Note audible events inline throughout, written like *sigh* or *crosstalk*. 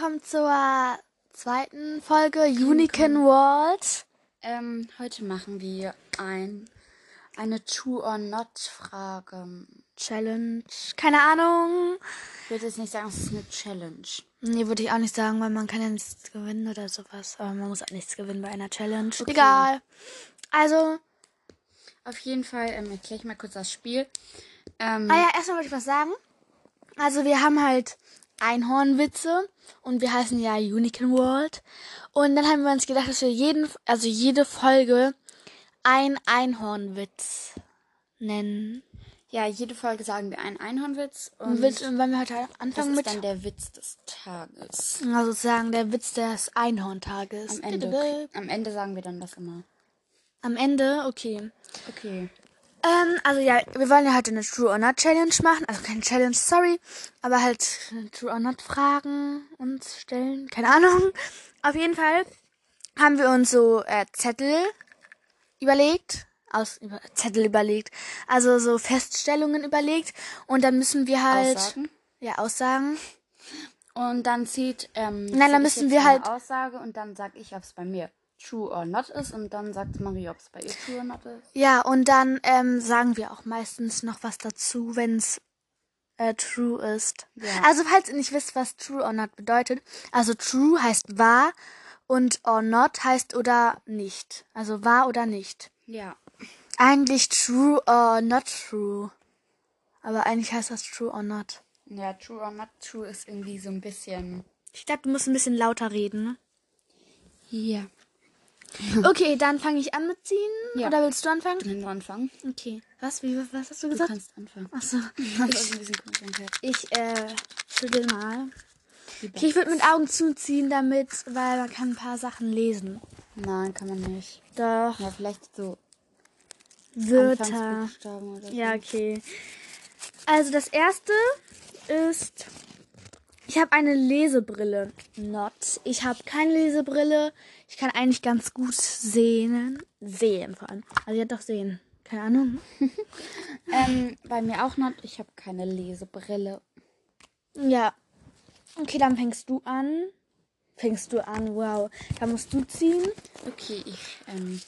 willkommen zur zweiten Folge Unicorn World. Ähm, heute machen wir ein, eine True or Not Frage. Challenge. Keine Ahnung. Ich würde jetzt nicht sagen, es ist eine Challenge. Nee, würde ich auch nicht sagen, weil man kann ja nichts gewinnen oder sowas. Aber man muss auch nichts gewinnen bei einer Challenge. Okay. Egal. Also, Auf jeden Fall ähm, erkläre ich mal kurz das Spiel. Ähm, ah ja, erstmal wollte ich was sagen. Also, wir haben halt Einhornwitze und wir heißen ja Unicorn World. Und dann haben wir uns gedacht, dass wir jeden, also jede Folge ein Einhornwitz nennen. ja, jede Folge sagen wir einen Einhornwitz. Und Witz, und wollen wir heute das anfangen ist mit dann der Witz des Tages. Also sozusagen der Witz des Einhorntages. Am Ende, am Ende sagen wir dann das immer. Am Ende, okay. Okay. Ähm, also ja, wir wollen ja heute eine True or Not Challenge machen. Also keine Challenge, sorry. Aber halt True or Not Fragen uns stellen. Keine Ahnung. *laughs* Auf jeden Fall haben wir uns so äh, Zettel überlegt. Aus über, Zettel überlegt. Also so Feststellungen überlegt. Und dann müssen wir halt. Aussagen. Ja, Aussagen. Und dann zieht. Ähm, Nein, dann müssen wir halt- Aussage und dann sag ich, ob es bei mir True or Not ist. Und dann sagt Marie, ob es bei ihr True or Not ist. Ja, und dann ähm, sagen wir auch meistens noch was dazu, wenn's äh, true ist. Ja. Also falls ihr nicht wisst, was true or not bedeutet, also true heißt wahr und or not heißt oder nicht. Also wahr oder nicht. Ja. Eigentlich true or not true. Aber eigentlich heißt das true or not. Ja, True or Not True ist irgendwie so ein bisschen. Ich glaube, du musst ein bisschen lauter reden. Ne? Ja. *laughs* Okay, dann fange ich an mit ziehen. Ja. Oder willst du anfangen? Können wir anfangen? Okay. Was? Wie, was hast du Du gesagt? kannst anfangen. Achso. *laughs* Ich äh, schüttel mal. Okay, ich würde mit Augen zuziehen, damit, weil man kann ein paar Sachen lesen. Nein, kann man nicht. Doch. Ja, vielleicht so Wörter. Anfangsbuchstaben oder so. Ja, okay. Also das erste ist, ich habe eine Lesebrille. Not. Ich habe keine Lesebrille. Ich kann eigentlich ganz gut sehen. Sehen vor allem. Also ja, doch sehen. Keine Ahnung. *laughs* Ähm, bei mir auch not. Ich habe keine Lesebrille. Ja. Okay, dann fängst du an. Fängst du an, wow. Dann musst du ziehen. Okay, ich, ähm,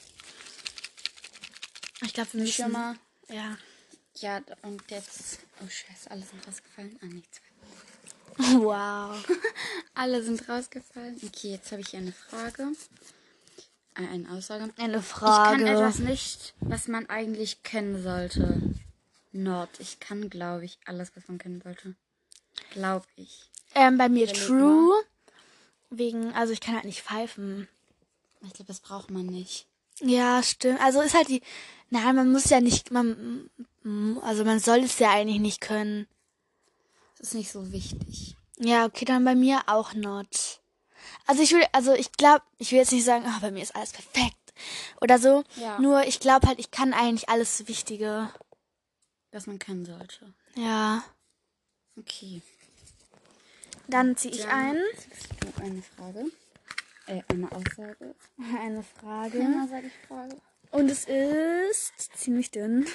Ich glaube, wir müssen... schon mal. Ja. Ja, und jetzt. Oh, Scheiße, alle sind rausgefallen. Ah, nichts. Wow. *laughs* Alle sind rausgefallen. Okay, jetzt habe ich hier eine Frage. Äh, eine Aussage. Eine Ich Frage. kann etwas nicht, was man eigentlich kennen sollte. Not. Ich kann, glaube ich, alles, was man kennen sollte. Glaube ich. Ähm, bei mir Überleg True. Wegen, also ich kann halt nicht pfeifen. Ich glaube, das braucht man nicht. Ja, stimmt. Also ist halt die. Nein, man muss ja nicht. Man, also man soll es ja eigentlich nicht können. Ist nicht so wichtig. Ja, okay, dann bei mir auch not. Also ich will, also ich glaube, ich will jetzt nicht sagen, ah, bei mir ist alles perfekt oder so. Ja. Nur ich glaube halt, ich kann eigentlich alles Wichtige. Was man kennen sollte. Ja. Okay. Dann ziehe ich ein. eine Frage. Äh, eine Aussage. *laughs* Eine Frage. Immer sage ich Frage. Und es ist ziemlich dünn.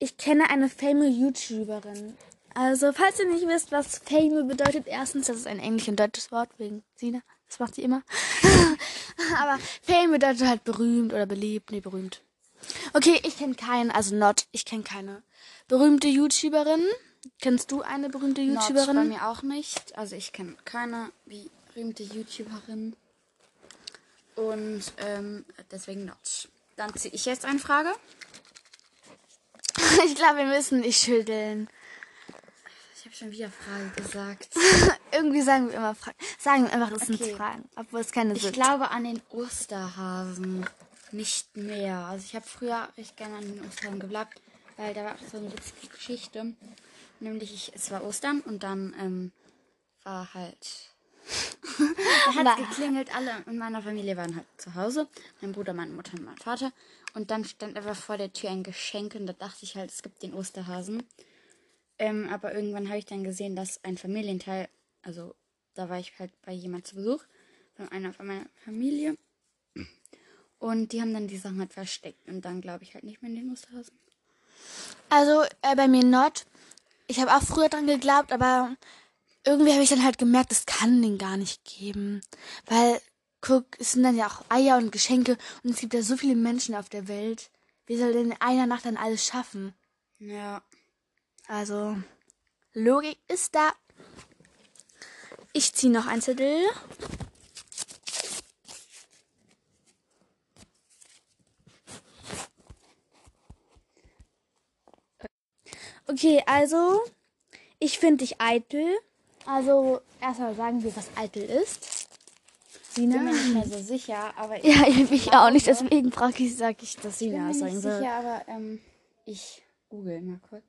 Ich kenne eine famous YouTuberin. Also, falls ihr nicht wisst, was Fame bedeutet, erstens, das ist ein englisch und deutsches Wort wegen Sina. Das macht sie immer. *laughs* Aber Fame bedeutet halt berühmt oder beliebt. Nee, berühmt. Okay, ich kenne keinen, also not, ich kenne keine berühmte YouTuberin. Kennst du eine berühmte Not bei YouTuberin? mir auch nicht. Also ich kenne keine berühmte YouTuberin. Und ähm, deswegen not. Dann ziehe ich jetzt eine Frage. *laughs* Ich glaube, wir müssen nicht schütteln. Ich schon wieder Frage gesagt. *laughs* Irgendwie sagen wir immer Fragen. Sagen wir einfach, es Okay. sind Fragen, obwohl es keine Ich sind. glaube an den Osterhasen. Nicht mehr. Also ich habe früher recht gerne an den Osterhasen geglaubt, weil da war auch so eine witzige Geschichte. Nämlich ich, es war Ostern und dann ähm, war halt. *laughs* da hat geklingelt, alle in meiner Familie waren halt zu Hause. Mein Bruder, meine Mutter und mein Vater. Und dann stand einfach vor der Tür ein Geschenk und da dachte ich halt, es gibt den Osterhasen. Ähm, aber irgendwann habe ich dann gesehen, dass ein Familienteil, also da war ich halt bei jemand zu Besuch, von einer von meiner Familie. Und die haben dann die Sachen halt versteckt. Und dann glaube ich halt nicht mehr in den Osterhasen. Also äh, bei mir not. Ich habe auch früher dran geglaubt, aber irgendwie habe ich dann halt gemerkt, es kann den gar nicht geben. Weil, guck, es sind dann ja auch Eier und Geschenke und es gibt ja so viele Menschen auf der Welt. Wie soll denn in einer Nacht dann alles schaffen? Ja. Also, Logik ist da. Ich ziehe noch ein Zettel. Okay, also, ich finde dich eitel. Also, erstmal sagen wir, was eitel ist. Sina? Bin mir nicht mehr so sicher, aber ich Ja, ich mich auch nicht, deswegen frage ich, sag ich, dass bin Sina mir es nicht sagen soll. sicher, aber ähm, ich google mal kurz.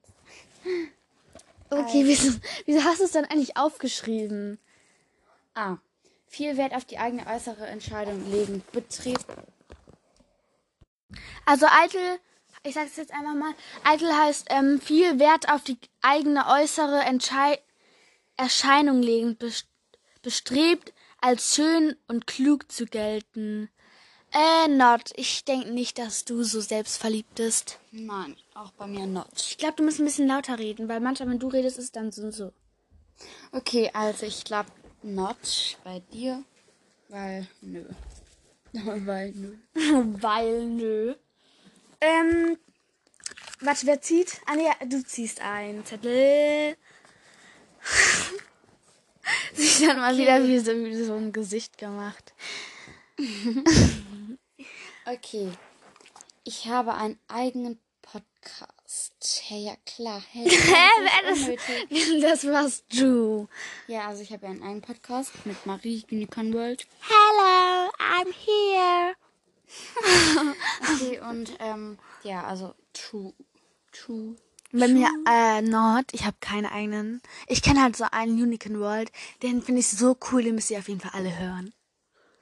Okay, wieso, wieso hast du es dann eigentlich aufgeschrieben? Ah. Viel Wert auf die eigene äußere Entscheidung legen. Betrieb. Also eitel, ich sage es jetzt einfach mal, eitel heißt ähm, viel Wert auf die eigene äußere Entschei Erscheinung legen, best bestrebt, als schön und klug zu gelten. Äh, not. Ich denke nicht, dass du so selbstverliebt bist. Nein, auch bei mir not. Ich glaube, du musst ein bisschen lauter reden, weil manchmal, wenn du redest, ist es dann so und so. Okay, also ich glaube not bei dir, weil nö. *laughs* weil nö. *laughs* weil, nö. Ähm, warte, wer zieht? Ah, nee, du ziehst ein Zettel. *laughs* Sich dann mal wieder wie so, wie so ein Gesicht gemacht. Okay. Ich habe einen eigenen Podcast. Hey, ja klar. Hey, *laughs* das. *laughs* Das warst du. Ja, also ich habe ja einen eigenen Podcast mit Marie Unicorn World. Hello, I'm here. *laughs* Okay, und ähm, ja, also True. True. Bei mir, äh, Nord, ich habe keinen eigenen. Ich kenne halt so einen Unicorn World. Den finde ich so cool, den müsst ihr auf jeden Fall alle hören.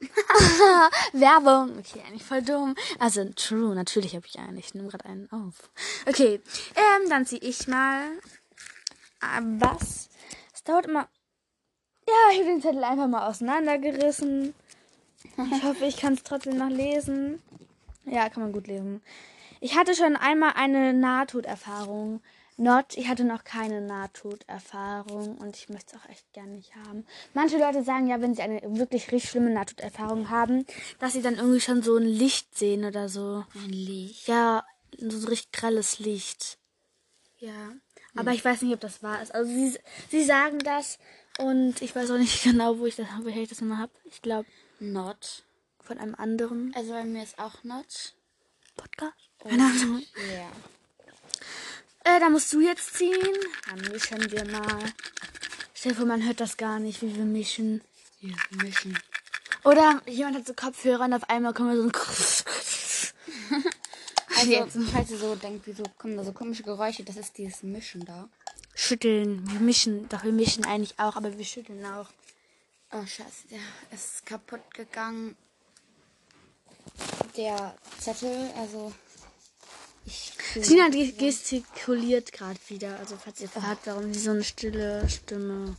*laughs* Werbung. Okay, eigentlich voll dumm. Also, true, natürlich habe ich einen. Ich nehme gerade einen auf. Okay, ähm, dann ziehe ich mal. Ah, was? Es dauert immer. Ja, ich habe den Zettel einfach mal auseinandergerissen. Ich hoffe, ich kann es trotzdem noch lesen. Ja, kann man gut lesen. Ich hatte schon einmal eine Nahtoderfahrung. Not, ich hatte noch keine Nahtoderfahrung und ich möchte es auch echt gerne nicht haben. Manche Leute sagen ja, wenn sie eine wirklich richtig schlimme Nahtoderfahrung haben, dass sie dann irgendwie schon so ein Licht sehen oder so. Ein Licht. Ja, so ein richtig grelles Licht. Ja, aber ich weiß nicht, ob das wahr ist. Also sie, sie sagen das und ich weiß auch nicht *laughs* genau, wo ich das, woher ich das immer habe. Ich glaube, Not. von einem anderen Also bei mir ist auch not. Podcast. Keine Ahnung. Ja. Äh, da musst du jetzt ziehen. Dann mischen wir mal. Stell dir vor, man hört das gar nicht, wie wir mischen. Ja, mischen. Oder jemand hat so Kopfhörer und auf einmal kommt so ein *laughs* Also, Jetzt. falls ihr so denkt, wieso kommen da so komische Geräusche, das ist dieses Mischen da. Schütteln. Wir mischen. Doch, wir mischen eigentlich auch, aber wir schütteln auch. Oh, scheiße, der ist kaputt gegangen. Der Zettel, also. Ich. Sina gestikuliert gerade wieder. Also, falls ihr fragt, warum sie so eine stille Stimme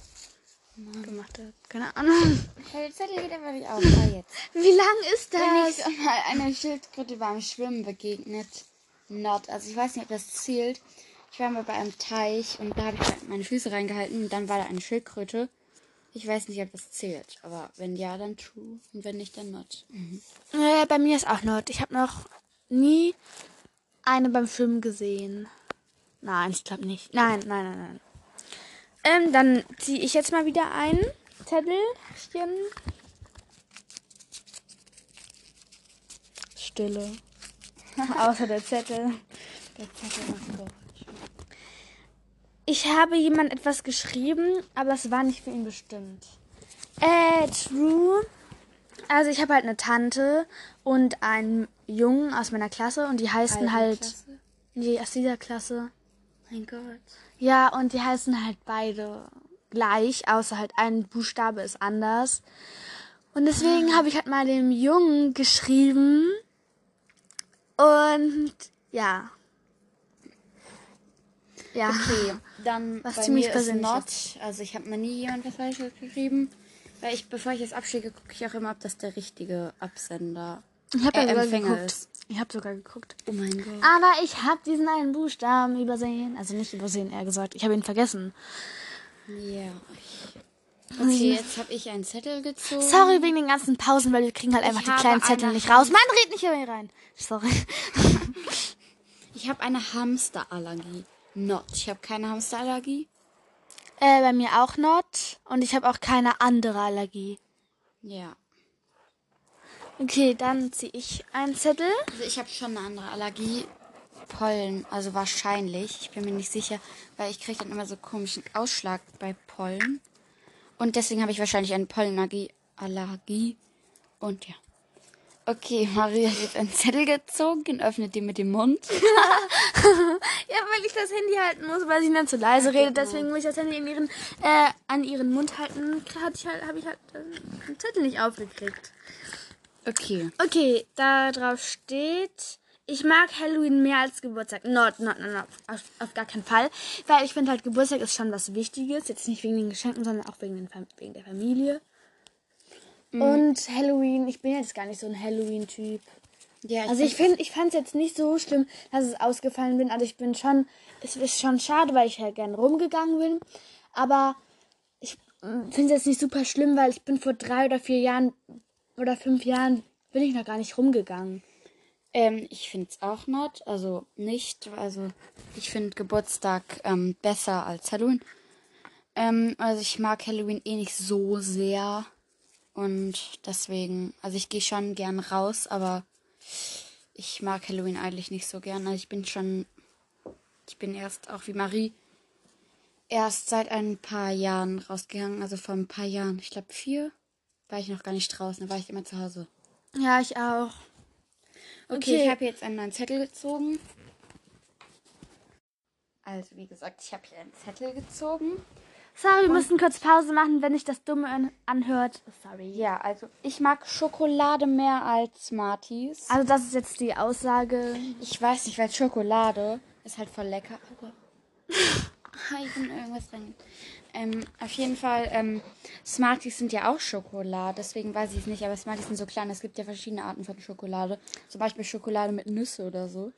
gemacht hat. Keine Ahnung. Der Zettel geht einfach nicht auf. Ah, jetzt. *laughs* Wie lang ist Bin das? ich mal einer Schildkröte beim Schwimmen begegnet. Not. Also ich weiß nicht, ob das zählt. Ich war mal bei einem Teich und da habe ich meine Füße reingehalten und dann war da eine Schildkröte. Ich weiß nicht, ob das zählt. Aber wenn ja, dann true. Und wenn nicht, dann not. Mhm. Äh, bei mir ist auch Not. Ich habe noch nie eine beim Schwimmen gesehen. Nein, ich glaube nicht. Nein, nein, nein, nein. Ähm, dann ziehe ich jetzt mal wieder ein Zettelchen. Stille. *laughs* Außer der Zettel. Der Zettel macht Geräusche. Ich habe jemand etwas geschrieben, aber es war nicht für ihn bestimmt. Äh, true. Also ich habe halt eine Tante und einen Jungen aus meiner Klasse und die heißen halt Klasse. die aus dieser Klasse. Mein Gott. Ja, und die heißen halt beide gleich, außer halt ein Buchstabe ist anders. Und deswegen habe ich halt mal dem Jungen geschrieben. Und ja. Ja. Okay, dann Was bei ziemlich mir not. Also ich habe mir nie jemand was Falsches geschrieben. Weil ich, bevor ich es abschicke, gucke ich auch immer, ob das der richtige Absender Ich habe ja sogar Empfänger geguckt. ist. Ich habe sogar geguckt. Oh mein Gott. Aber ich habe diesen einen Buchstaben übersehen. Also nicht übersehen, eher gesagt. Ich habe ihn vergessen. Ja, ich Okay, jetzt habe ich einen Zettel gezogen. Sorry wegen den ganzen Pausen, weil wir kriegen halt einfach die habe kleinen Zettel nicht raus. Mann, red nicht hier rein. Sorry. Ich habe eine Hamsterallergie. Not. Ich habe keine Hamsterallergie. Äh, bei mir auch not. Und ich habe auch keine andere Allergie. Ja. Okay, dann ziehe ich einen Zettel. Also ich habe schon eine andere Allergie. Pollen, also wahrscheinlich. Ich bin mir nicht sicher, weil ich kriege dann immer so komischen Ausschlag bei Pollen. Und deswegen habe ich wahrscheinlich eine Pollenallergie. Allergie. Und ja. Okay, Maria hat jetzt einen Zettel gezogen und öffnet den mit dem Mund. *laughs* Ja, weil ich das Handy halten muss, weil sie dann zu leise redet. Deswegen muss ich das Handy in ihren, äh, an ihren Mund halten. Hatte ich halt, habe ich halt äh, den Zettel nicht aufgekriegt. Okay. Okay, da drauf steht, ich mag Halloween mehr als Geburtstag. Not, not, not, not. Auf, auf gar keinen Fall. Weil ich finde halt, Geburtstag ist schon was Wichtiges. Jetzt nicht wegen den Geschenken, sondern auch wegen, den, wegen der Familie. Und Halloween, ich bin jetzt gar nicht so ein Halloween-Typ. Ja, Also ich finde, ich fand es jetzt nicht so schlimm, dass es ausgefallen bin. Also ich bin schon, es ist schon schade, weil ich halt gern rumgegangen bin. Aber ich finde es jetzt nicht super schlimm, weil ich bin vor drei oder vier Jahren oder fünf Jahren bin ich noch gar nicht rumgegangen. Ähm, ich finde es auch not, also nicht. Also ich finde Geburtstag ähm, besser als Halloween. Ähm, also ich mag Halloween eh nicht so sehr. Und deswegen, also ich gehe schon gern raus, aber ich mag Halloween eigentlich nicht so gern. Also ich bin schon, ich bin erst auch wie Marie erst seit ein paar Jahren rausgegangen. Also vor ein paar Jahren, ich glaube vier, war ich noch gar nicht draußen, da war ich immer zu Hause. Ja, ich auch. Okay, Okay. ich habe jetzt einen neuen Zettel gezogen. Also, wie gesagt, ich habe hier einen Zettel gezogen. Sorry, wir müssen kurz Pause machen, wenn sich das Dumme an anhört. Sorry. Ja, also ich mag Schokolade mehr als Smarties. Also das ist jetzt die Aussage. Ich weiß nicht, weil Schokolade ist halt voll lecker. Aber *laughs* Ah, ich bin irgendwas drin. Ähm, auf jeden Fall, ähm, Smarties sind ja auch Schokolade, deswegen weiß ich es nicht, aber Smarties sind so klein. Es gibt ja verschiedene Arten von Schokolade. Zum Beispiel Schokolade mit Nüsse oder so.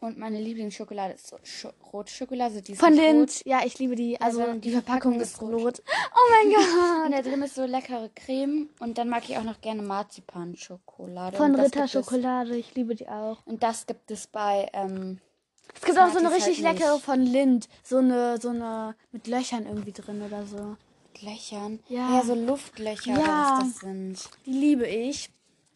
Und meine Lieblingsschokolade ist so Scho rote Schokolade. also Die ist Von. Lind. Ja, ich liebe die. Also Also, die die Verpackung Verpackung ist rot. rot. Oh mein *laughs* Gott. Und da drin ist so leckere Creme. Und dann mag ich auch noch gerne Marzipan-Schokolade. Von Ritter Schokolade. Ich liebe die auch. Und das gibt es bei, ähm, Es gibt auch so eine Smarties richtig halt leckere von Lind. So eine, so eine mit Löchern irgendwie drin oder so. Löchern. Ja. Ja, so Luftlöcher, Ja. oder was das sind. Die liebe ich.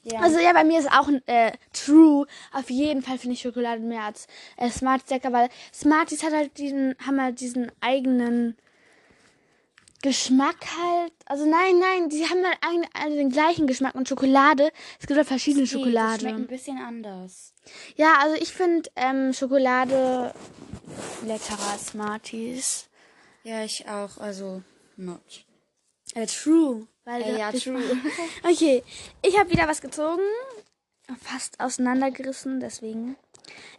Ja. Also ja, bei mir ist auch äh, True. Auf jeden Fall finde ich Schokolade mehr als äh, Smarties lecker, weil Smarties hat halt diesen, haben halt diesen eigenen Geschmack halt. Also nein, nein, die haben halt eigene, also den gleichen Geschmack und Schokolade. Es gibt halt verschiedene Nee, Das schmeckt Schokolade. ein bisschen anders. Ja, also ich finde ähm, Schokolade leckerer als Smarties. Ja, ich auch. Also, not. Äh, true. Weil Äh, ja, true. *laughs* Okay, ich habe wieder was gezogen. Fast auseinandergerissen, deswegen.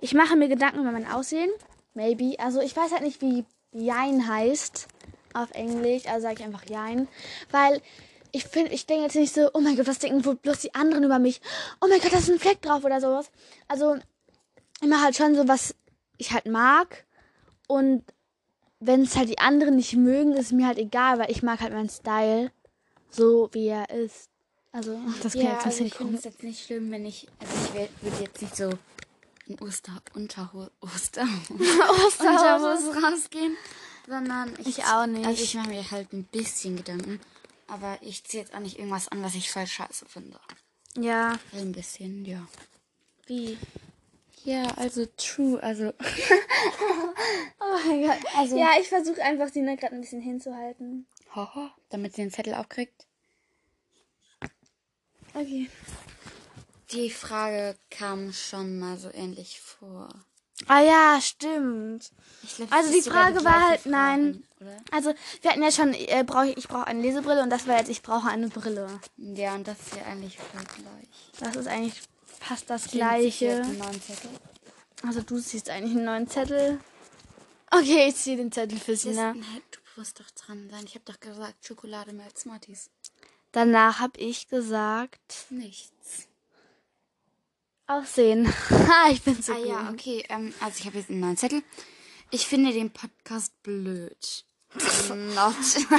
Ich mache mir Gedanken über mein Aussehen. Maybe. Also ich weiß halt nicht, wie Jein heißt auf Englisch. Also sage ich einfach Jein. Weil ich finde, ich denke jetzt nicht so, oh mein Gott, was denken wohl bloß die anderen über mich? Oh mein Gott, da ist ein Fleck drauf oder sowas. Also immer halt schon so, was ich halt mag. Und wenn es halt die anderen nicht mögen, ist mir halt egal, weil ich mag halt meinen Style so, wie er ist. Also, das klingt Ja, jetzt also ich finde es jetzt nicht schlimm, wenn ich, also ich würde jetzt nicht so in Oster, *laughs* Unterhose, Oster, rausgehen, sondern ich, Ich auch nicht. Also ich mache mir halt ein bisschen Gedanken, aber ich ziehe jetzt auch nicht irgendwas an, was ich voll scheiße finde. Ja, Ein bisschen, ja. wie? Ja, also true, also *laughs* Oh mein Gott. Also- ja, ich versuche einfach, sie gerade ein bisschen hinzuhalten. Haha, damit sie den Zettel aufkriegt. Okay. Die Frage kam schon mal so ähnlich vor. Ah ja, stimmt. Ich glaub, Also die Frage war halt, nein. Oder? Also, wir hatten ja schon, äh, brauch ich, ich brauche eine Lesebrille und das war jetzt, ich brauche eine Brille. Ja, und das ist ja eigentlich voll gleich. Das ist eigentlich fast das Klingt Gleiche. Also, du siehst eigentlich einen neuen Zettel. Okay, ich ziehe den Zettel für Sina. nee, du musst doch dran sein. Ich habe doch gesagt, Schokolade mehr als Smarties. Danach habe ich gesagt, Nichts. Aussehen. *laughs* Ha, ich bin so ah gut. ja, okay. Ähm, also ich habe jetzt einen neuen Zettel. Ich finde den Podcast blöd. *laughs* Not. Das *laughs*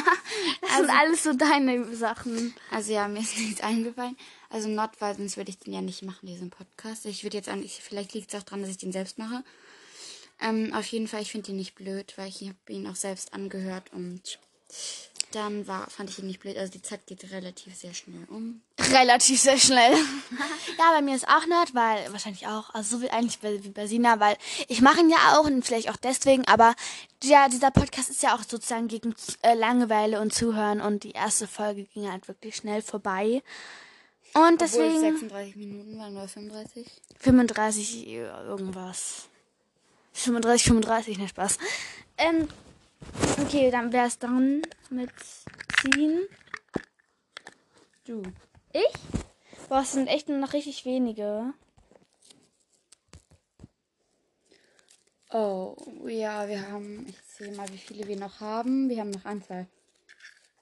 sind alles so deine Sachen. Also ja, mir ist nichts eingefallen. Also not, weil sonst würde ich den ja nicht machen, diesen Podcast. Ich würde jetzt an, ich, vielleicht liegt es auch daran, dass ich den selbst mache. Ähm, auf jeden Fall, ich finde ihn nicht blöd, weil ich habe ihn auch selbst angehört und dann war, fand ich ihn nicht blöd. Also die Zeit geht relativ sehr schnell um. *laughs* Relativ sehr schnell. *laughs* ja, bei mir ist auch Nerd, weil wahrscheinlich auch, also so wie eigentlich wie bei Sina, weil ich mache ihn ja auch und vielleicht auch deswegen, aber ja, dieser Podcast ist ja auch sozusagen gegen äh, Langeweile und Zuhören und die erste Folge ging halt wirklich schnell vorbei. Und deswegen. Obwohl 36 Minuten waren oder 35? 35 irgendwas. 35, 35, ne Spaß. Ähm, okay, dann wäre es dann mit ziehen. Du. Ich? Boah, es sind echt nur noch richtig wenige. Oh, ja, wir haben, ich sehe mal, wie viele wir noch haben. Wir haben noch ein, zwei,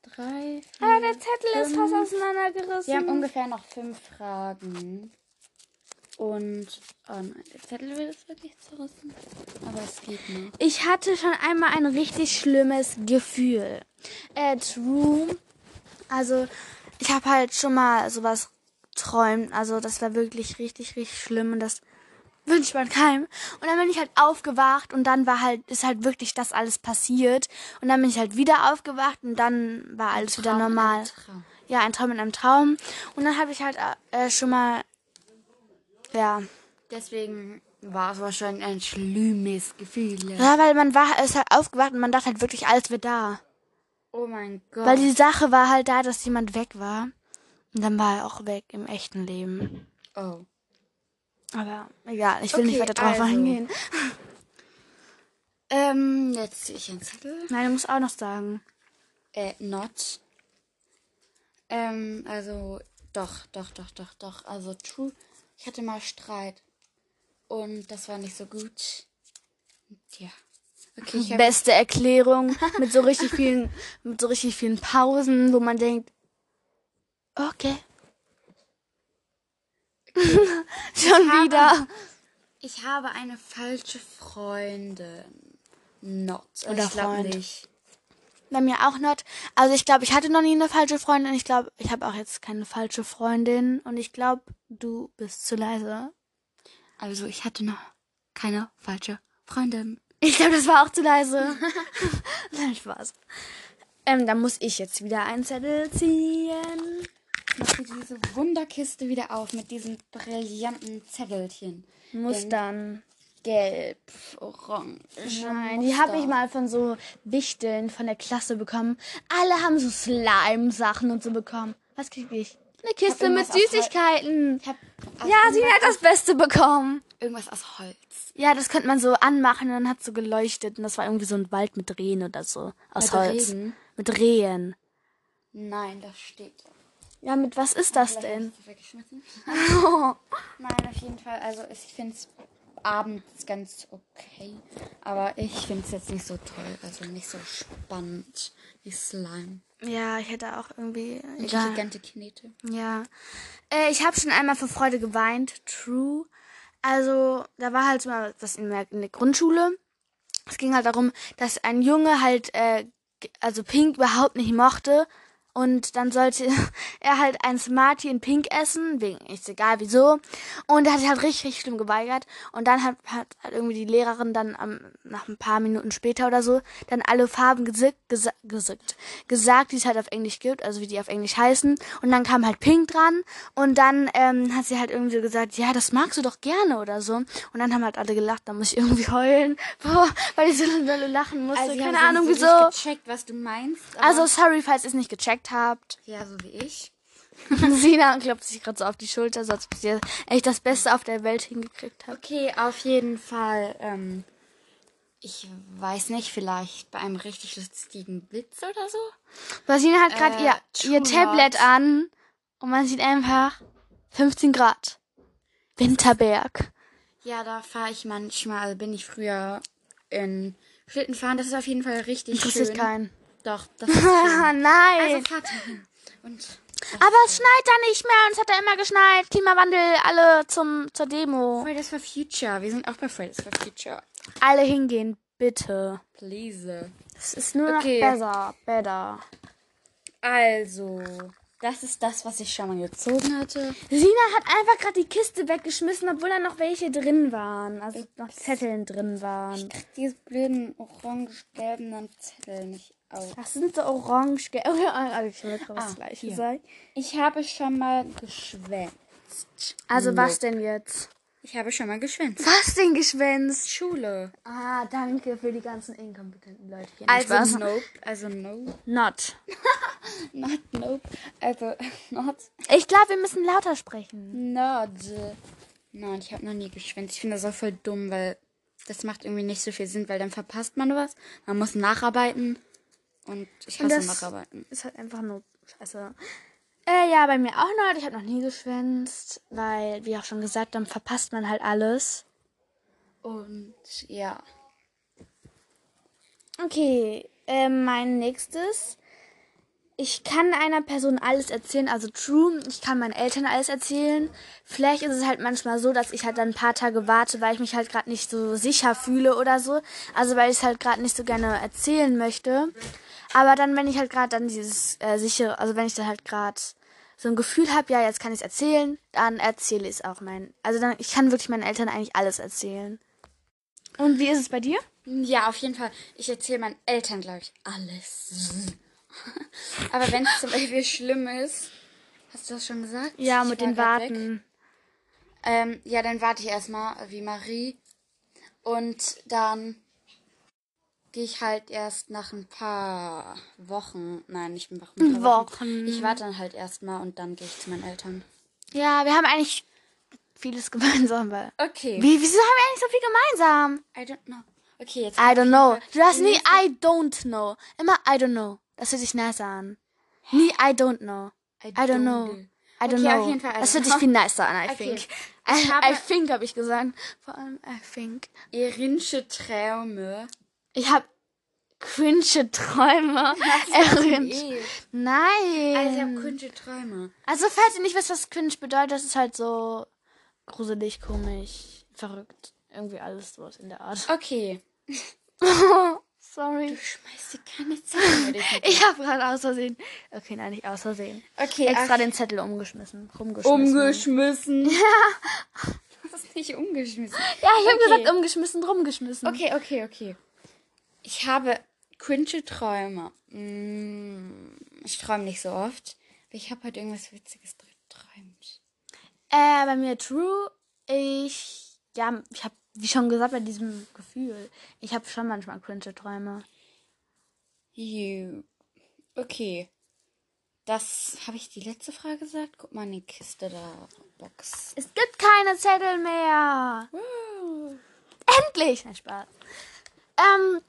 drei, vier, Ah, der Zettel ist fast fünf. auseinandergerissen. Wir haben ungefähr noch fünf Fragen. Und, oh nein, der Zettel wird jetzt wirklich zerrissen. Aber es geht noch. Ich hatte schon einmal ein richtig schlimmes Gefühl. Äh, true. Also, ich habe halt schon mal sowas träumt. Also, das war wirklich richtig, richtig schlimm und das wünscht man keinem. Und dann bin ich halt aufgewacht und dann war halt, ist halt wirklich das alles passiert. Und dann bin ich halt wieder aufgewacht und dann war alles wieder Traum einem normal. Ja, ein Traum in einem Traum. Und dann habe ich halt äh, schon mal, ja, Deswegen war es wahrscheinlich ein schlimmes Gefühl. ja, weil man war, ist halt aufgewacht und man dachte halt wirklich, alles wird da. Oh mein Gott. Weil die Sache war halt da, dass jemand weg war. Und dann war er auch weg im echten Leben. oh. Aber egal, ich will nicht Okay, weiter drauf also. eingehen. *laughs* Ähm, jetzt ziehe ich einen Zettel. Nein, du musst auch noch sagen. Äh, not. Ähm, also, doch, doch, doch, doch, doch. Also, true. Ich hatte mal Streit. Und das war nicht so gut. Ja. Okay, ich habe Beste Erklärung *laughs* mit so richtig vielen, mit so richtig vielen Pausen, wo man denkt, okay. *laughs* Schon wieder. ich habe eine falsche Freundin. Not. Also Oder ich Freund. nicht. Bei mir auch not. Also ich glaube, ich hatte noch nie eine falsche Freundin. Ich glaube, ich habe auch jetzt keine falsche Freundin. Und ich glaube, du bist zu leise. Also, ich hatte noch keine falsche Freundin. Ich glaube, das war auch zu leise. *laughs* *laughs* Nein, Spaß. Ähm, dann muss ich jetzt wieder einen Zettel ziehen. Mach bitte diese Wunderkiste wieder auf mit diesen brillanten Zettelchen. Muss dann. Gelb, orange. Nein, die habe ich mal von so Wichteln von der Klasse bekommen. Alle haben so Slime-Sachen und so bekommen. Was krieg ich? Eine Kiste mit Süßigkeiten. Ich hab Ja, sie hat das Beste bekommen. irgendwas aus Holz. Ja, das könnte man so anmachen und dann hat so geleuchtet. Und das war irgendwie so ein Wald mit Rehen oder so. Aus Mit Holz. Rehen? Mit Rehen. Nein, das steht. Ja, mit was ist das denn? weggeschmissen. *laughs* Nein, auf jeden Fall. Also ich finde es abends ganz okay. Aber ich finde es jetzt nicht so toll. Also nicht so spannend wie Slime. Ja, ich hätte auch irgendwie. Egal. Intelligente Knete. Ja. Äh, ich habe schon einmal für Freude geweint. True. Also, da war halt mal das in der, in der Grundschule. Es ging halt darum, dass ein Junge halt, äh, also Pink überhaupt nicht mochte. Und dann sollte *laughs* er halt ein Smartie in Pink essen, wegen, ist egal wieso. Und er hat sich halt richtig, richtig schlimm geweigert. Und dann hat, hat, hat irgendwie die Lehrerin dann am, nach ein paar Minuten später oder so, dann alle Farben gesickt, gesa gesickt, gesagt, die es halt auf Englisch gibt, also wie die auf Englisch heißen. Und dann kam halt Pink dran. Und dann ähm, hat sie halt irgendwie so gesagt, ja, das magst du doch gerne oder so. Und dann haben halt alle gelacht, da muss ich irgendwie *laughs* heulen, boah, weil ich so lachen musste. Also, Keine Ahnung wieso. gecheckt, was du meinst. Also sorry, falls ihr es nicht gecheckt habt. ja, so wie ich. *laughs* Sina klopft sich gerade so auf die Schulter, so als ob sie echt das Beste auf der Welt hingekriegt hat. Okay, auf jeden Fall. Ähm, ich weiß nicht, vielleicht bei einem richtig lustigen Blitz oder so. Weil Sina hat gerade Äh, ihr, ihr Tablet an und man sieht einfach 15 Grad. Winterberg. Ja, da fahre ich manchmal, also bin ich früher in Schlittenfahren. Das ist auf jeden Fall richtig Interessiert schön. keinen. Doch, das ist *laughs* nein. Also hin. Und Aber es schneit da nicht mehr und es hat da immer geschneit. Klimawandel, alle zum, zur Demo. Fridays for Future. Wir sind auch bei Fridays for Future. Alle hingehen, bitte. Please. Es ist nur Okay. noch besser. Better. Also, das ist das, was ich schon mal gezogen hatte. Sina hat einfach gerade die Kiste weggeschmissen, obwohl da noch welche drin waren. Also noch Zetteln drin waren. Krieg diese blöden orange-gelben Zettel nicht auf. Das sind so orange. ge- *laughs* ja, also ich wollte gerade Ah, das gleiche hier. sagen. Ich habe schon mal geschwänzt. Also was denn jetzt? Ich habe schon mal geschwänzt. Was denn geschwänzt? Schule. Ah, danke für die ganzen inkompetenten Leute hier. Also Spaß. nope. Also no. Not. *laughs* Not nope. Also *laughs* not. Ich glaube, wir müssen lauter sprechen. Not. Nein, ich habe noch nie geschwänzt. Ich finde das auch voll dumm, weil das macht irgendwie nicht so viel Sinn, weil dann verpasst man was. Man muss nacharbeiten. Und ich Und hasse das- nacharbeiten. Ist halt einfach nur scheiße. Äh, ja, bei mir auch not. Ich habe noch nie geschwänzt, weil, wie auch schon gesagt, dann verpasst man halt alles. Und ja. Okay, äh, mein nächstes. Ich kann einer Person alles erzählen, also true. Ich kann meinen Eltern alles erzählen. Vielleicht ist es halt manchmal so, dass ich halt dann ein paar Tage warte, weil ich mich halt gerade nicht so sicher fühle oder so. Also weil ich es halt gerade nicht so gerne erzählen möchte. Aber dann, wenn ich halt gerade dann dieses äh, sichere, also wenn ich dann halt gerade so ein Gefühl habe, ja, jetzt kann ich es erzählen, dann erzähle ich es auch meinen. Also dann, ich kann wirklich meinen Eltern eigentlich alles erzählen. Und wie ist es bei dir? Ja, auf jeden Fall. Ich erzähle meinen Eltern, glaube ich, alles. *laughs* Aber wenn es zum Beispiel schlimm ist, hast du das schon gesagt? Ja, Ich mit den. Warten. Ähm, ja, dann warte ich erstmal wie Marie. Und dann gehe ich halt erst nach ein paar Wochen. Nein, nicht paar, ein paar Wochen. Wochen. Ich warte dann halt erstmal und dann gehe ich zu meinen Eltern. Ja, wir haben eigentlich vieles *laughs* gemeinsam. Weil Okay. Wie, wieso haben wir eigentlich so viel gemeinsam? I don't know. Okay, jetzt. I don't know. Du hast nie I don't know. Immer I don't know. Das hört sich nicer an. Nie I don't know. I don't know. I don't Okay, auf know. jeden Fall, Das also- hört sich viel nicer an, I Okay. think. Ich I, habe- I think habe ich gesagt. Vor allem I think. Erinnsche Träume. Ich habe cringe Träume. *laughs* Eh. Nein. Also, ich habe cringe Träume. Also, falls ihr nicht wisst, was cringe bedeutet, das ist halt so gruselig, komisch, verrückt. Irgendwie alles sowas in der Art. Okay. *laughs* Sorry. Du schmeißt dir keine Zettel. *laughs* Ich habe gerade aus Versehen. Okay, nein, nicht aus Versehen. okay, Extra ach, den Zettel umgeschmissen. Rumgeschmissen. umgeschmissen. Ja. Du hast nicht umgeschmissen. Ja, ich habe Okay. gesagt umgeschmissen, rumgeschmissen. Okay, okay, okay. Ich habe cringe Träume. Mm, Ich träume nicht so oft. Aber ich habe halt irgendwas Witziges geträumt. Äh, bei mir True. Ich, ja, ich habe, wie schon gesagt, bei diesem Gefühl. Ich habe schon manchmal cringe Träume. You. Okay. Das habe ich die letzte Frage gesagt. Guck mal in die Kiste da. Box. Es gibt keine Zettel mehr. Wow. Endlich! Nein, Spaß. Ähm,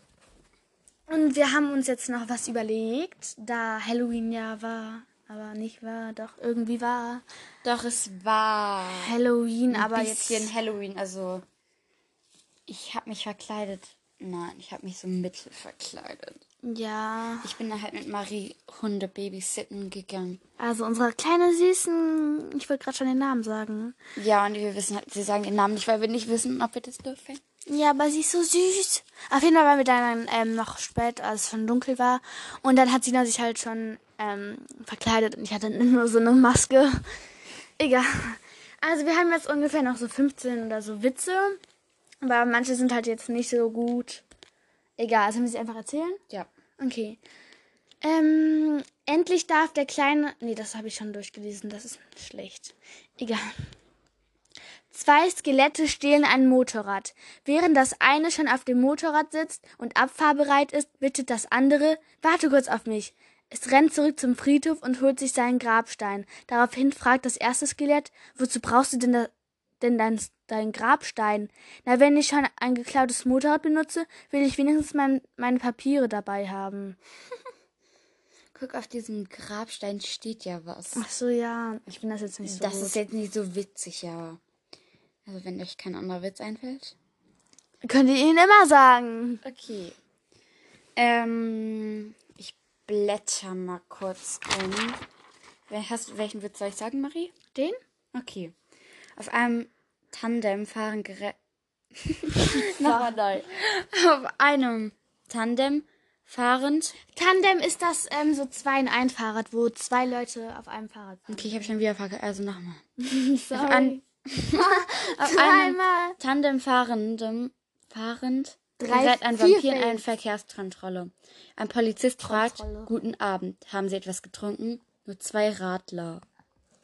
und wir haben uns jetzt noch was überlegt, da Halloween ja war, aber nicht war, doch irgendwie war Doch, es war Halloween, ein aber jetzt bisschen Halloween. Also, ich habe mich verkleidet. Nein, ich habe mich so mittel verkleidet. ja, Ich bin da halt mit Marie Hunde babysitten gegangen. also unsere kleine süßen, ich wollte gerade schon den Namen sagen. Ja, und wir wissen halt, sie sagen den Namen nicht, weil wir nicht wissen, ob wir das dürfen. Ja, aber sie ist so süß. Auf jeden Fall waren wir dann ähm, noch spät, als es schon dunkel war. Und dann hat Sina sich halt schon ähm, verkleidet und ich hatte *laughs* nur so eine Maske. Egal. Also wir haben jetzt ungefähr noch so 15 oder so Witze. Aber manche sind halt jetzt nicht so gut. Egal, sollen wir sie einfach erzählen? Ja. Okay. Ähm, endlich darf der kleine. Nee, das habe ich schon durchgelesen. Das ist schlecht. Egal. Zwei Skelette stehlen ein Motorrad. Während das eine schon auf dem Motorrad sitzt und abfahrbereit ist, bittet das andere, warte kurz auf mich. Es rennt zurück zum Friedhof und holt sich seinen Grabstein. Daraufhin fragt das erste Skelett, wozu brauchst du denn, da, denn dein, deinen Grabstein? Na, wenn ich schon ein geklautes Motorrad benutze, will ich wenigstens mein, meine Papiere dabei haben. *laughs* Guck, auf diesem Grabstein steht ja was. Ach so, ja. Ich bin das jetzt nicht so das gut. ist jetzt nicht so witzig, aber. Also, wenn euch kein anderer Witz einfällt. Könnt ihr ihnen immer sagen. Okay. Ähm, ich blätter mal kurz um. Hast, welchen Witz soll ich sagen, Marie? Den? Okay. Auf einem Tandem fahren, gere *laughs* Nochmal neu. Auf einem Tandem fahrend. Tandem ist das ähm, so zwei in ein Fahrrad, wo zwei Leute auf einem Fahrrad sind. Okay, ich habe schon wieder vergessen. Also nochmal. *laughs* Sorry. Auf *laughs* einem Zweimal. Tandem fahrendem, fahrend Drei, gerät ein Vampir in eine Fails. Verkehrskontrolle. Ein Polizist fragt, guten Abend, haben Sie etwas getrunken? Nur zwei Radler.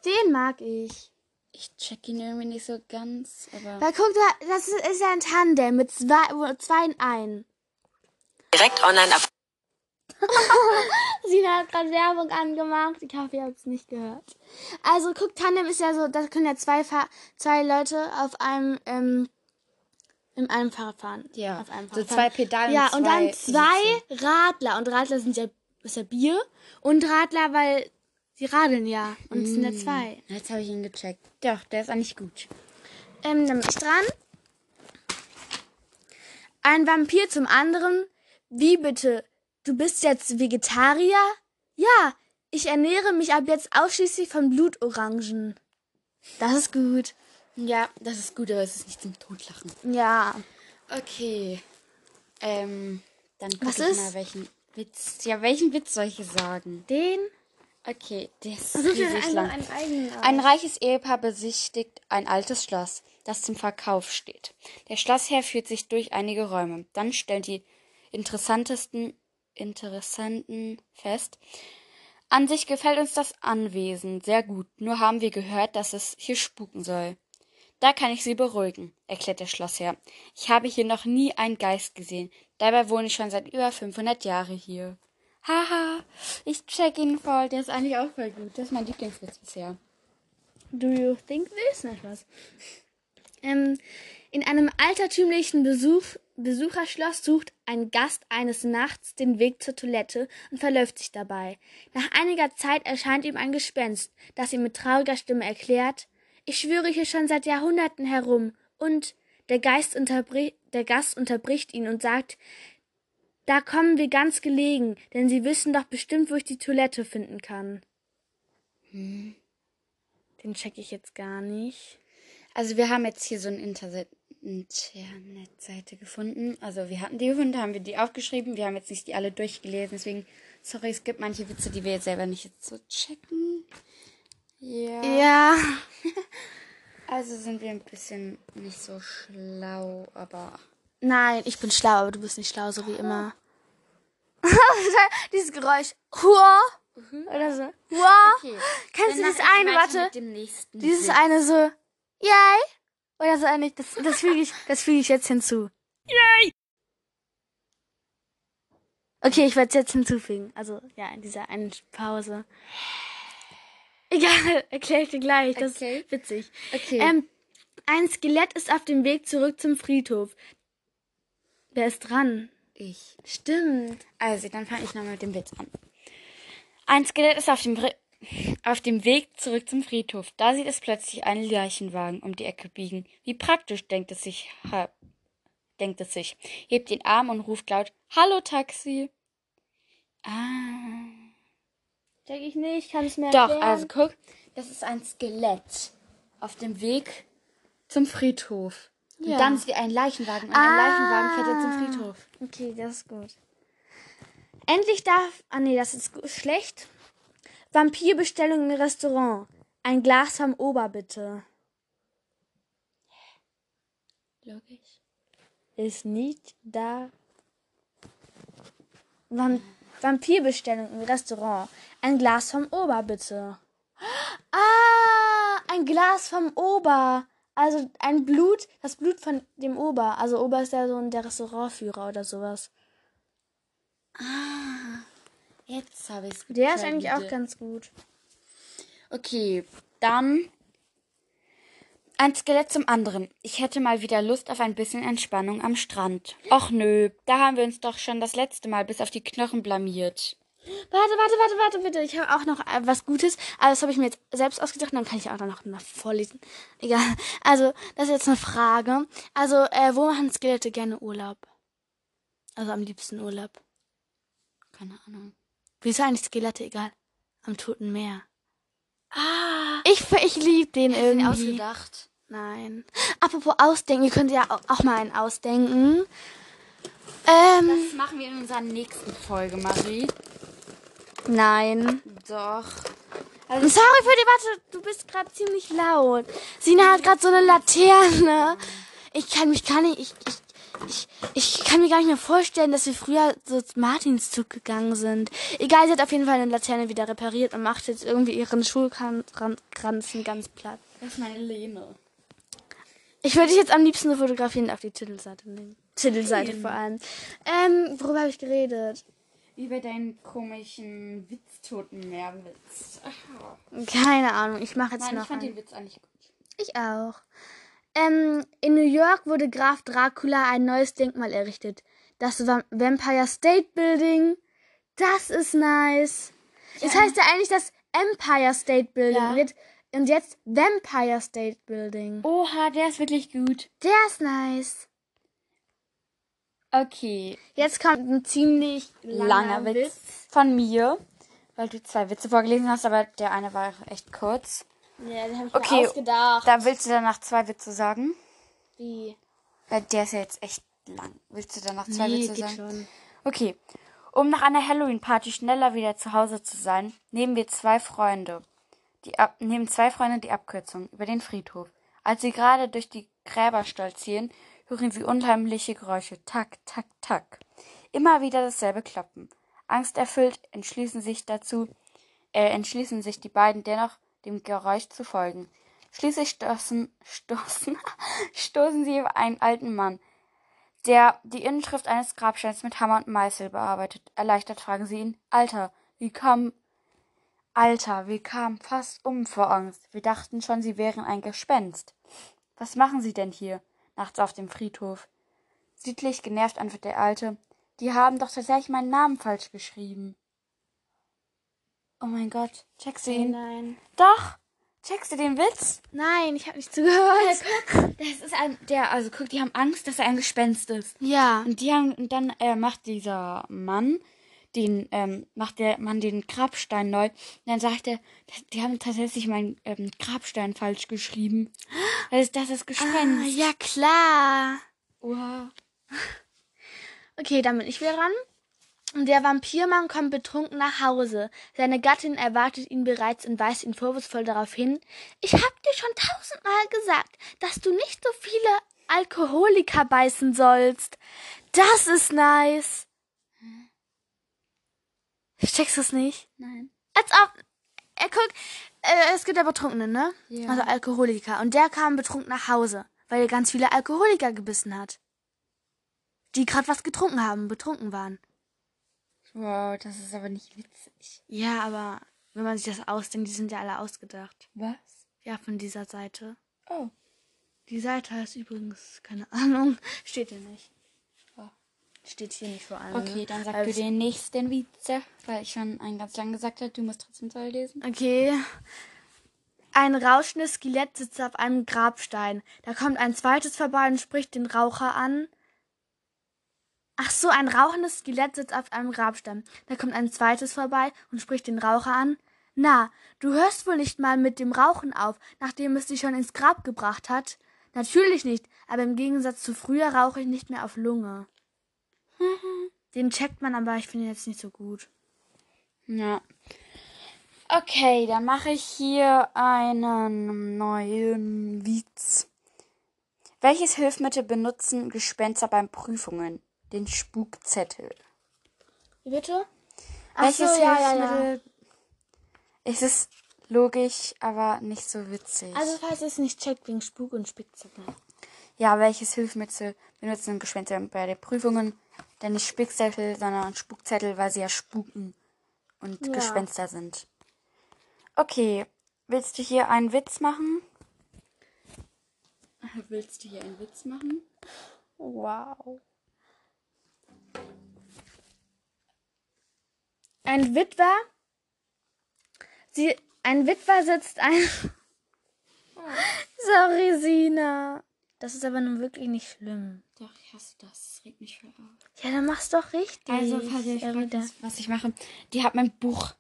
Den mag ich. Ich check ihn irgendwie nicht so ganz, aber... Weil guck da, das ist, ja ein Tandem mit zwei, zwei in ein. Direkt online ab. *laughs* Sina hat gerade Werbung angemacht. Ich hoffe, ihr habt es nicht gehört. Also, guck, Tandem ist ja so, da können ja zwei, Fahr zwei Leute auf einem, ähm, in einem Fahrrad fahren. Ja, auf einem so Fahrrad zwei fahren. Pedale Ja, und dann zwei zwei Radler. Und Radler sind ja, ist ja Bier. Und Radler, weil sie radeln ja. Und es sind ja zwei. Jetzt habe ich ihn gecheckt. Doch, der ist eigentlich gut. Ähm, dann bin ich dran. Ein Vampir zum anderen. Wie bitte? Du bist jetzt Vegetarier? Ja, ich ernähre mich ab jetzt ausschließlich von Blutorangen. Das ist gut. Ja, das ist gut, aber es ist nicht zum Totlachen. Ja. Okay. Ähm, dann guck Was ich ist? mal, welchen Witz... Ja, welchen Witz soll ich sagen? Den? Okay, der ist riesig einen, lang. einen. Ein reiches Ehepaar besichtigt ein altes Schloss, das zum Verkauf steht. Der Schlossherr führt sich durch einige Räume. Dann stellt die interessantesten Interessanten fest. An sich gefällt uns das Anwesen sehr gut, nur haben wir gehört, dass es hier spuken soll. Da kann ich Sie beruhigen, erklärt der Schlossherr. Ich habe hier noch nie einen Geist gesehen. Dabei wohne ich schon seit über 500 Jahren hier. Haha, ich check ihn voll. Der ist eigentlich auch voll gut. Das ist mein Lieblingswitz bisher. Do you think this? Na, Spaß. Ähm, in einem altertümlichen Besuch, Besucherschloss sucht ein Gast eines Nachts den Weg zur Toilette und verläuft sich dabei. Nach einiger Zeit erscheint ihm ein Gespenst, das ihm mit trauriger Stimme erklärt, ich schwöre hier schon seit Jahrhunderten herum und der, Geist unterbri der Gast unterbricht ihn und sagt, da kommen wir ganz gelegen, denn Sie wissen doch bestimmt, wo ich die Toilette finden kann. Den check ich jetzt gar nicht. Also wir haben jetzt hier so eine Interse Internetseite gefunden. Also wir hatten die gefunden, haben wir die aufgeschrieben. Wir haben jetzt nicht die alle durchgelesen. Deswegen, sorry, es gibt manche Witze, die wir jetzt selber nicht jetzt so checken. Ja. Ja. *laughs* Also sind wir ein bisschen nicht so schlau, aber... Nein, ich bin schlau, aber du bist nicht schlau, so wie immer. *laughs* Dieses Geräusch. Hua. Oder so. Hua. Okay. Kennst du Dann dieses mach ich eine, warte? Dieses eine so. Yay. Oder so eine. Das, das füge ich, das füge ich jetzt hinzu. Yay. Okay, ich werde es jetzt hinzufügen. Also, ja, in dieser einen Pause. Egal, *laughs* erkläre ich dir gleich. Das Okay. ist witzig. Okay. Ähm, ein Skelett ist auf dem Weg zurück zum Friedhof. Wer ist dran? ich. Stimmt. Also, dann fange ich nochmal mit dem Witz an. Ein Skelett ist auf dem, auf dem Weg zurück zum Friedhof. Da sieht es plötzlich einen Leichenwagen um die Ecke biegen. Wie praktisch, denkt es sich, ha, denkt es sich, hebt den Arm und ruft laut, Hallo Taxi. Ah. Check ich nicht, kann es mir Doch, erklären? also guck, das ist ein Skelett auf dem Weg zum Friedhof. Und Ja. dann ist wie ein Leichenwagen und ein Ah. Leichenwagen fährt er zum Friedhof. Okay, das ist gut. Endlich darf. Ah, nee, das ist schlecht. Vampirbestellung im Restaurant. Ein Glas vom Ober, bitte. Logisch. Ist nicht da. Vam Vampirbestellung im Restaurant. Ein Glas vom Ober, bitte. Ah, ein Glas vom Ober. Also ein Blut, das Blut von dem Ober. Also Ober ist ja so ein der Restaurantführer oder sowas. Jetzt habe ich es Der ist eigentlich auch ganz gut. Okay, dann ein Skelett zum anderen. Ich hätte mal wieder Lust auf ein bisschen Entspannung am Strand. Och nö, da haben wir uns doch schon das letzte Mal bis auf die Knochen blamiert. Warte, warte, warte, warte, bitte. Ich habe auch noch äh, was Gutes. Aber das habe ich mir jetzt selbst ausgedacht. Dann kann ich auch noch mal vorlesen. Egal. Also, das ist jetzt eine Frage. Also, äh, wo machen Skelette gerne Urlaub? Also am liebsten Urlaub. Keine Ahnung. Wieso eigentlich Skelette? Egal. Am Toten Meer. Ah. Ich, ich liebe den Irgendwie irgendwie. ausgedacht. Nein. Apropos ausdenken, ihr könnt ja auch, mal einen ausdenken. Ähm, Das machen wir in unserer nächsten Folge, Marie. nein. Doch. Sorry für die Warte, du bist gerade ziemlich laut. Sina hat gerade so eine Laterne. Ich kann mich gar nicht, ich, ich, ich, ich kann mir gar nicht mehr vorstellen, dass wir früher so zum Martinszug gegangen sind. Egal, sie hat auf jeden Fall eine Laterne wieder repariert und macht jetzt irgendwie ihren Schulkranzen ganz platt. Das ist meine Lene. Ich würde dich jetzt am liebsten fotografieren auf die Titelseite nehmen. Titelseite vor allem. Ähm, worüber habe ich geredet? Über deinen komischen Witztotenmeerwitz. Aha. Keine Ahnung, ich mache jetzt Nein, ich noch fand einen. den Witz eigentlich gut. Ich auch. Ähm, in New York wurde Graf Dracula ein neues Denkmal errichtet. Das Va- Vampire State Building. Das ist nice. Es heißt ja eigentlich das Empire State Building. Ja. Und, jetzt, Vampire State Building. Oha, der ist wirklich gut. Der ist nice. Okay. Jetzt kommt ein ziemlich langer, Langer Witz von mir. Weil du zwei Witze vorgelesen hast, aber der eine war echt kurz. Ja, den habe ich Okay. mir ausgedacht. Da willst du danach zwei Witze sagen? Wie? Weil der ist ja jetzt echt lang. Willst du danach zwei Nee, Witze geht sagen? schon. Okay. Um nach einer Halloween-Party schneller wieder zu Hause zu sein, nehmen wir zwei Freunde. Die Ab nehmen zwei Freunde die Abkürzung über den Friedhof. Als sie gerade durch die Gräber stolzieren, hören sie unheimliche Geräusche. Tak, tak, tak. Immer wieder dasselbe Kloppen. Angsterfüllt entschließen sich dazu, äh, entschließen sich die beiden dennoch, dem Geräusch zu folgen. Schließlich stoßen, stoßen, *laughs* stoßen sie auf einen alten Mann, der die Inschrift eines Grabsteins mit Hammer und Meißel bearbeitet. Erleichtert fragen sie ihn, Alter, wie kam, Alter, wir kamen fast um vor Angst. Wir dachten schon, sie wären ein Gespenst. Was machen Sie denn hier, nachts auf dem Friedhof? Siedlich genervt antwortet der Alte, die haben doch tatsächlich meinen Namen falsch geschrieben. Oh mein Gott, checkst du ihn? Nein. Doch! Checkst du den Witz? Nein, ich habe nicht zugehört. Das ist ein, der, also guck, die haben Angst, dass er ein Gespenst ist. Ja. Und die haben, und dann äh, macht dieser Mann, den, ähm, macht der Mann den Grabstein neu. Und dann sagt er, die haben tatsächlich meinen ähm, Grabstein falsch geschrieben. *gasps* Das ist, das ist Ah, Gespenst. ja, klar. Wow. *laughs* Okay, dann bin ich wieder dran. Und Der Vampirmann kommt betrunken nach Hause. Seine Gattin erwartet ihn bereits und weist ihn vorwurfsvoll darauf hin. Ich hab dir schon tausendmal gesagt, dass du nicht so viele Alkoholiker beißen sollst. Das ist nice. Checkst du es nicht? Nein. Als ob. Er guckt, äh, es gibt ja Betrunkene, ne? Ja. Also Alkoholiker. Und der kam betrunken nach Hause, weil er ganz viele Alkoholiker gebissen hat. Die gerade was getrunken haben, betrunken waren. Wow, das ist aber nicht witzig. Ja, aber wenn man sich das ausdenkt, die sind ja alle ausgedacht. Was? Ja, von dieser Seite. Oh. Die Seite heißt übrigens, keine Ahnung, *laughs* steht hier nicht. Oh. Steht hier nicht vor allem. Okay, dann sag Weil du den nächsten Witze, weil ich schon einen ganz lang gesagt habe, du musst trotzdem zwei lesen. Okay. Ein rauschendes Skelett sitzt auf einem Grabstein. Da kommt ein zweites vorbei und spricht den Raucher an. Ach so, ein rauchendes Skelett sitzt auf einem Grabstein. Da kommt ein zweites vorbei und spricht den Raucher an. Na, du hörst wohl nicht mal mit dem Rauchen auf, nachdem es dich schon ins Grab gebracht hat? Natürlich nicht, aber im Gegensatz zu früher rauche ich nicht mehr auf Lunge. *laughs* Den checkt man, aber ich finde ihn jetzt nicht so gut. Ja. Okay, dann mache ich hier einen neuen Witz. Welches Hilfsmittel benutzen Gespenster beim Prüfungen? Den Spukzettel. Wie bitte? Ach Welches so. Hilfsmittel? Es ist logisch, aber nicht so witzig. Also falls ihr es nicht checkt wegen Spuk und Spickzettel. ja, welches Hilfsmittel benutzen Gespenster bei den Prüfungen? Denn nicht Spickzettel, sondern Spukzettel, weil sie ja spuken und Ja. Gespenster sind. Okay, willst du hier einen Witz machen? *laughs* Willst du hier einen Witz machen? Wow. Ein Witwer. Sie, ein Witwer sitzt ein. *laughs* Sorry, Sina. Das ist aber nun wirklich nicht schlimm. Doch, ich hasse das. Das regt mich voll auf. Ja, dann mach's doch richtig. Also, falls ihr Ja, fragt, was, was ich mache, die hat mein Buch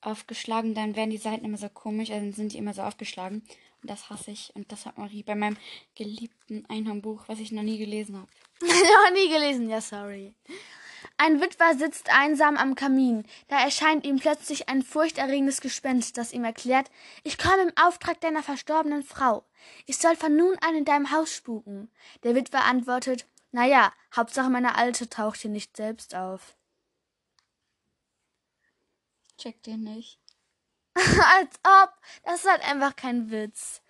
aufgeschlagen, dann werden die Seiten immer so komisch, also dann sind die immer so aufgeschlagen. Und das hasse ich. Und das hat Marie bei meinem geliebten Einhornbuch, was ich noch nie gelesen habe. *laughs* Noch nie gelesen, ja, sorry. Ein Witwer sitzt einsam am Kamin. Da erscheint ihm plötzlich ein furchterregendes Gespenst, das ihm erklärt, ich komme im Auftrag deiner verstorbenen Frau. Ich soll von nun an in deinem Haus spuken. Der Witwer antwortet, na ja, Hauptsache meine Alte taucht hier nicht selbst auf. Check den nicht. *laughs* Als ob. Das ist halt einfach kein Witz.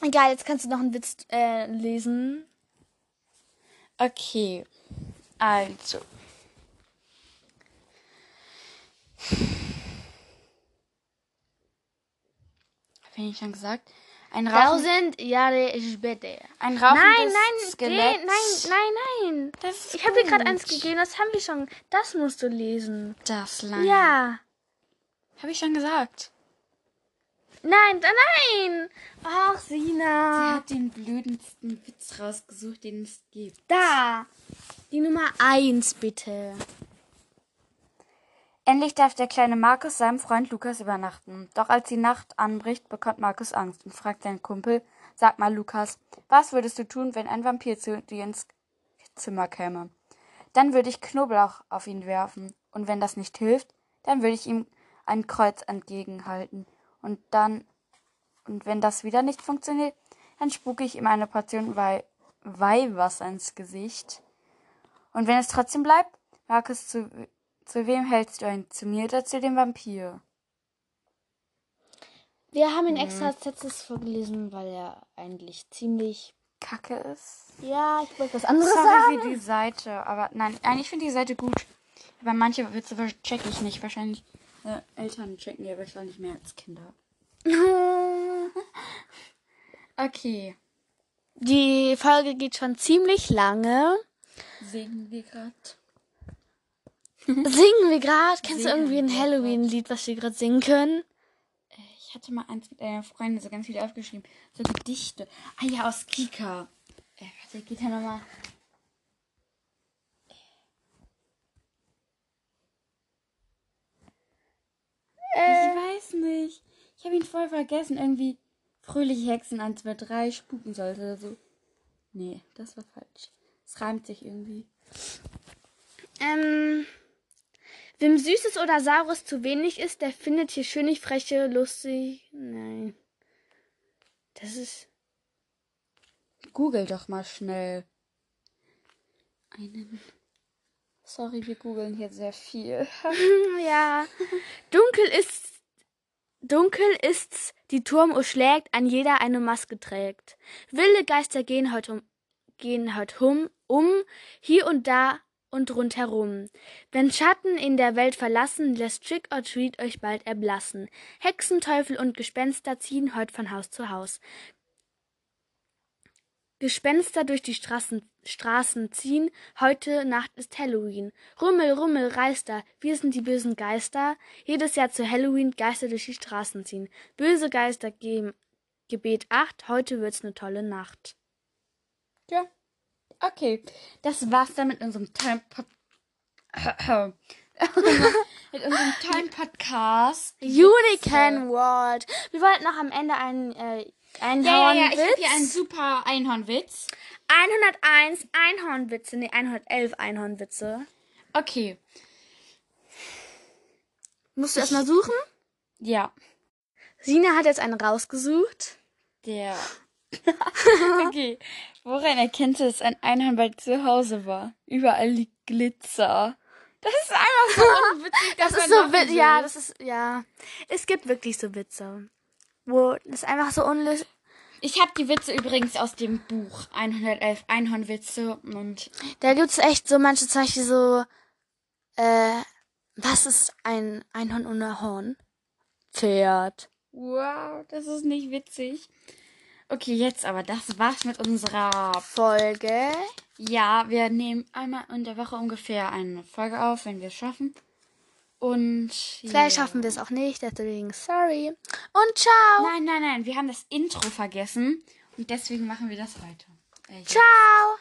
Egal, jetzt kannst du noch einen Witz äh, lesen. Okay. Also. Hab ich schon gesagt? Ein Rauchen, Tausend Jahre später. ein Nein, rauchendes nein, Skelett. nee, nein, nein, nein. Das ist Ich habe dir gerade eins gegeben, das haben wir schon. Das musst du lesen. Das lang. Ja. Habe ich schon gesagt. Nein, da- nein. Ach, Sie Sina. hat den blödesten Witz rausgesucht, den es gibt. Da. Die Nummer eins, bitte. Endlich darf der kleine Markus seinem Freund Lukas übernachten. Doch als die Nacht anbricht, bekommt Markus Angst und fragt seinen Kumpel, sag mal Lukas, was würdest du tun, wenn ein Vampir zu dir ins Zimmer käme? Dann würde ich Knoblauch auf ihn werfen. Und wenn das nicht hilft, dann würde ich ihm ein Kreuz entgegenhalten. Und dann, und wenn das wieder nicht funktioniert, dann spuke ich ihm eine Portion Wei Weihwasser ins Gesicht. Und wenn es trotzdem bleibt, Markus, zu, zu wem hältst du ihn? Zu mir oder zu dem Vampir? Wir haben ihn extra als letztes vorgelesen, weil er eigentlich ziemlich. Kacke ist. Ja, ich wollte was anderes Sorry sagen. für die Seite, aber nein, eigentlich finde ich die Seite gut. Aber manche Witze check ich nicht. Wahrscheinlich äh, Eltern checken ja wahrscheinlich mehr als Kinder. *laughs* Okay. Die Folge geht schon ziemlich lange. Singen wir gerade. *laughs* Singen wir gerade? Kennst du Singen irgendwie ein Halloween-Lied, was wir gerade singen können? Ich hatte mal eins mit einer Freundin so ganz viel aufgeschrieben. So Gedichte. Ah ja, aus Kika. Äh, warte, geht ja nochmal. Ich weiß nicht. Ich voll vergessen. Irgendwie fröhliche Hexen 1, 2, 3 spuken sollte oder so. Nee, das war falsch. Es reimt sich irgendwie. Ähm, wem Süßes oder Saures zu wenig ist, der findet hier schönig, freche, lustig. Nein. Das ist. Google doch mal schnell. Einen. Sorry, wir googeln hier sehr viel. *laughs* Ja. Dunkel ist. Dunkel ist's, die Turmuhr schlägt, ein jeder eine Maske trägt. Wilde Geister gehen heute um, gehen heut hum, um, hier und da und rundherum. Wenn Schatten in der Welt verlassen, lässt Trick or Treat euch bald erblassen. Hexen, Teufel und Gespenster ziehen heut von Haus zu Haus. Gespenster durch die Straßen, Straßen ziehen, heute Nacht ist Halloween. Rummel, Rummel, Reister, wir sind die bösen Geister, jedes Jahr zu Halloween Geister durch die Straßen ziehen. Böse Geister geben Gebet acht, heute wird's ne tolle Nacht. Ja. Okay. Das war's dann mit unserem tollen Pod *laughs* mit unserem tollen Podcast. Unicorn World. Wir wollten noch am Ende einen äh, Einhornwitz. Ja, ja, ja. Ich habe hier einen super Einhornwitz. 101 Einhornwitze, nee, 111 Einhornwitze. Okay. Musst du erstmal suchen? Ja. Sina hat jetzt einen rausgesucht. Der. *laughs* okay. Woran erkennst du, dass ein Einhorn bei zu Hause war? Überall liegt Glitzer. Das ist einfach so *laughs* unwitzig. Das ist so wit ja, das ist ja. Es gibt wirklich so Witze, wo das einfach so unlöslich. Ich habe die Witze übrigens aus dem Buch 111 Einhornwitze und Da gibt's echt so manche Beispiel so, äh, was ist ein Einhorn ohne Horn? Pferd. wow, das ist nicht witzig. Okay, jetzt aber, das war's mit unserer Folge. Ja, wir nehmen einmal in der Woche ungefähr eine Folge auf, wenn wir es schaffen. Und Vielleicht ja. schaffen wir es auch nicht, deswegen sorry. Und ciao. Nein, nein, nein, wir haben das Intro vergessen und deswegen machen wir das heute. Äh. Ciao.